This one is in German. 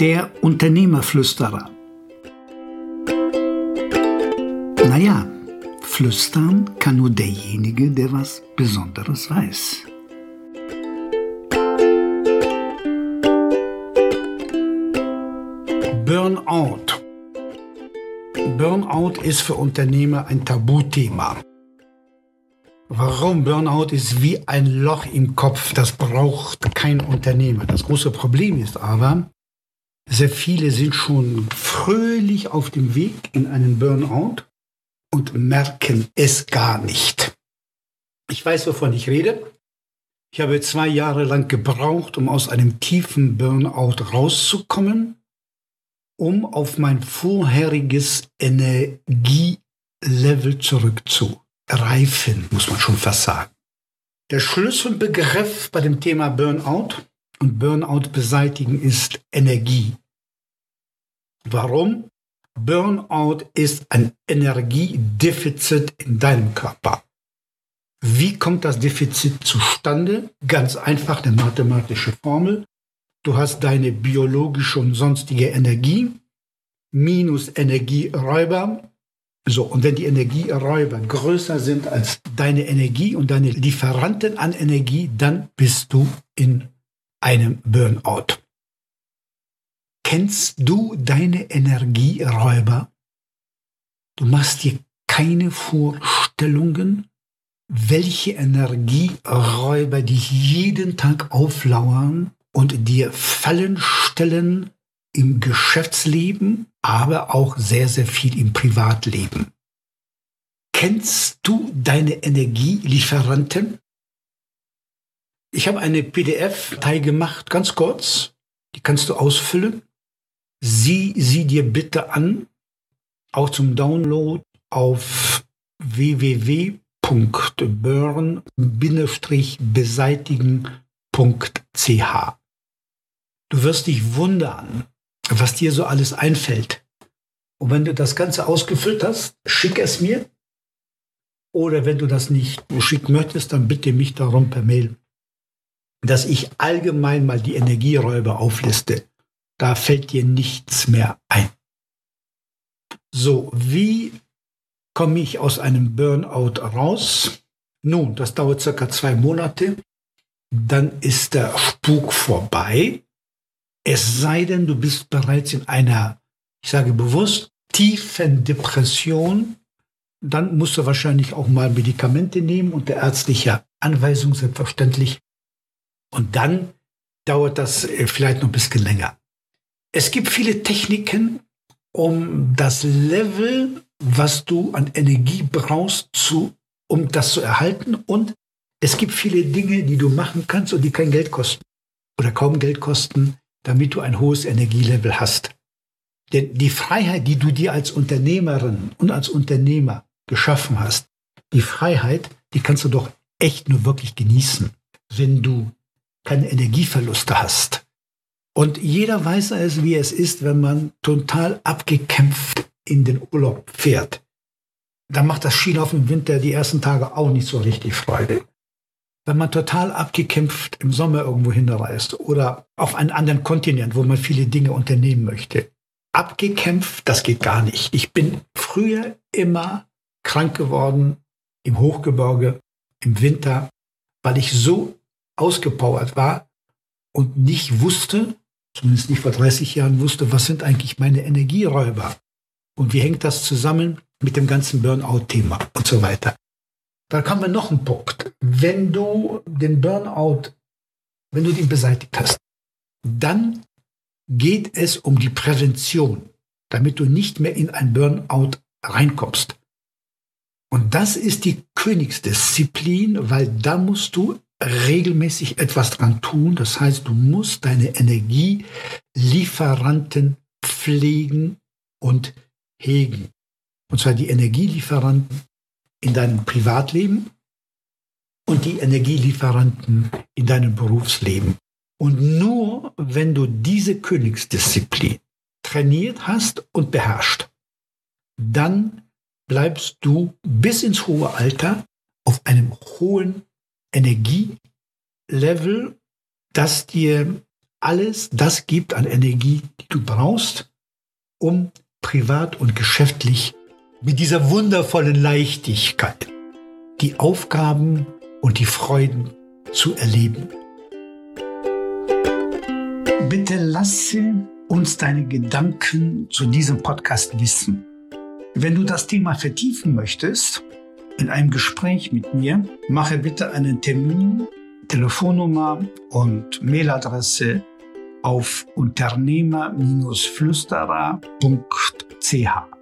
Der Unternehmerflüsterer. Naja, flüstern kann nur derjenige, der was Besonderes weiß. Burnout. Burnout ist für Unternehmer ein Tabuthema. Warum? Burnout ist wie ein Loch im Kopf. Das braucht kein Unternehmer. Das große Problem ist aber, sehr viele sind schon fröhlich auf dem Weg in einen Burnout und merken es gar nicht. Ich weiß, wovon ich rede. Ich habe zwei Jahre lang gebraucht, um aus einem tiefen Burnout rauszukommen, um auf mein vorheriges Energielevel zurückzureifen, muss man schon fast sagen. Der Schlüsselbegriff bei dem Thema Burnout und Burnout beseitigen ist Energie. Warum? Burnout ist ein Energiedefizit in deinem Körper. Wie kommt das Defizit zustande? Ganz einfach eine mathematische Formel. Du hast deine biologische und sonstige Energie minus Energieräuber. So, und wenn die Energieräuber größer sind als deine Energie und deine Lieferanten an Energie, dann bist du in einem Burnout. Kennst du deine Energieräuber? Du machst dir keine Vorstellungen, welche Energieräuber dich jeden Tag auflauern und dir Fallen stellen im Geschäftsleben, aber auch sehr, sehr viel im Privatleben. Kennst du deine Energielieferanten? Ich habe eine PDF-Datei gemacht, ganz kurz. Die kannst du ausfüllen. Sieh sie dir bitte an, auch zum Download auf www.burn-beseitigen.ch. Du wirst dich wundern, was dir so alles einfällt. Und wenn du das Ganze ausgefüllt hast, schick es mir. Oder wenn du das nicht schicken möchtest, dann bitte mich darum per Mail, dass ich allgemein mal die Energieräuber aufliste da fällt dir nichts mehr ein. So, wie komme ich aus einem Burnout raus? Nun, das dauert circa zwei Monate. Dann ist der Spuk vorbei. Es sei denn, du bist bereits in einer, ich sage bewusst, tiefen Depression. Dann musst du wahrscheinlich auch mal Medikamente nehmen unter ärztlicher Anweisung, selbstverständlich. Und dann dauert das äh, vielleicht noch ein bisschen länger. Es gibt viele Techniken, um das Level, was du an Energie brauchst, zu, um das zu erhalten. Und es gibt viele Dinge, die du machen kannst und die kein Geld kosten oder kaum Geld kosten, damit du ein hohes Energielevel hast. Denn die Freiheit, die du dir als Unternehmerin und als Unternehmer geschaffen hast, die Freiheit, die kannst du doch echt nur wirklich genießen, wenn du keine Energieverluste hast und jeder weiß es, wie es ist, wenn man total abgekämpft in den Urlaub fährt. Dann macht das Skilaufen im Winter die ersten Tage auch nicht so richtig Freude. Wenn man total abgekämpft im Sommer irgendwo hinreist oder auf einen anderen Kontinent, wo man viele Dinge unternehmen möchte. Abgekämpft, das geht gar nicht. Ich bin früher immer krank geworden im Hochgebirge, im Winter, weil ich so ausgepowert war und nicht wusste, zumindest nicht vor 30 Jahren wusste, was sind eigentlich meine Energieräuber und wie hängt das zusammen mit dem ganzen Burnout-Thema und so weiter. Da kommen wir noch einen Punkt. Wenn du den Burnout, wenn du den beseitigt hast, dann geht es um die Prävention, damit du nicht mehr in ein Burnout reinkommst. Und das ist die Königsdisziplin, weil da musst du regelmäßig etwas dran tun. Das heißt, du musst deine Energielieferanten pflegen und hegen. Und zwar die Energielieferanten in deinem Privatleben und die Energielieferanten in deinem Berufsleben. Und nur wenn du diese Königsdisziplin trainiert hast und beherrscht, dann bleibst du bis ins hohe Alter auf einem hohen Energielevel, das dir alles das gibt an Energie, die du brauchst, um privat und geschäftlich mit dieser wundervollen Leichtigkeit die Aufgaben und die Freuden zu erleben. Bitte lasse uns deine Gedanken zu diesem Podcast wissen. Wenn du das Thema vertiefen möchtest, in einem Gespräch mit mir, mache bitte einen Termin, Telefonnummer und Mailadresse auf unternehmer-flüsterer.ch.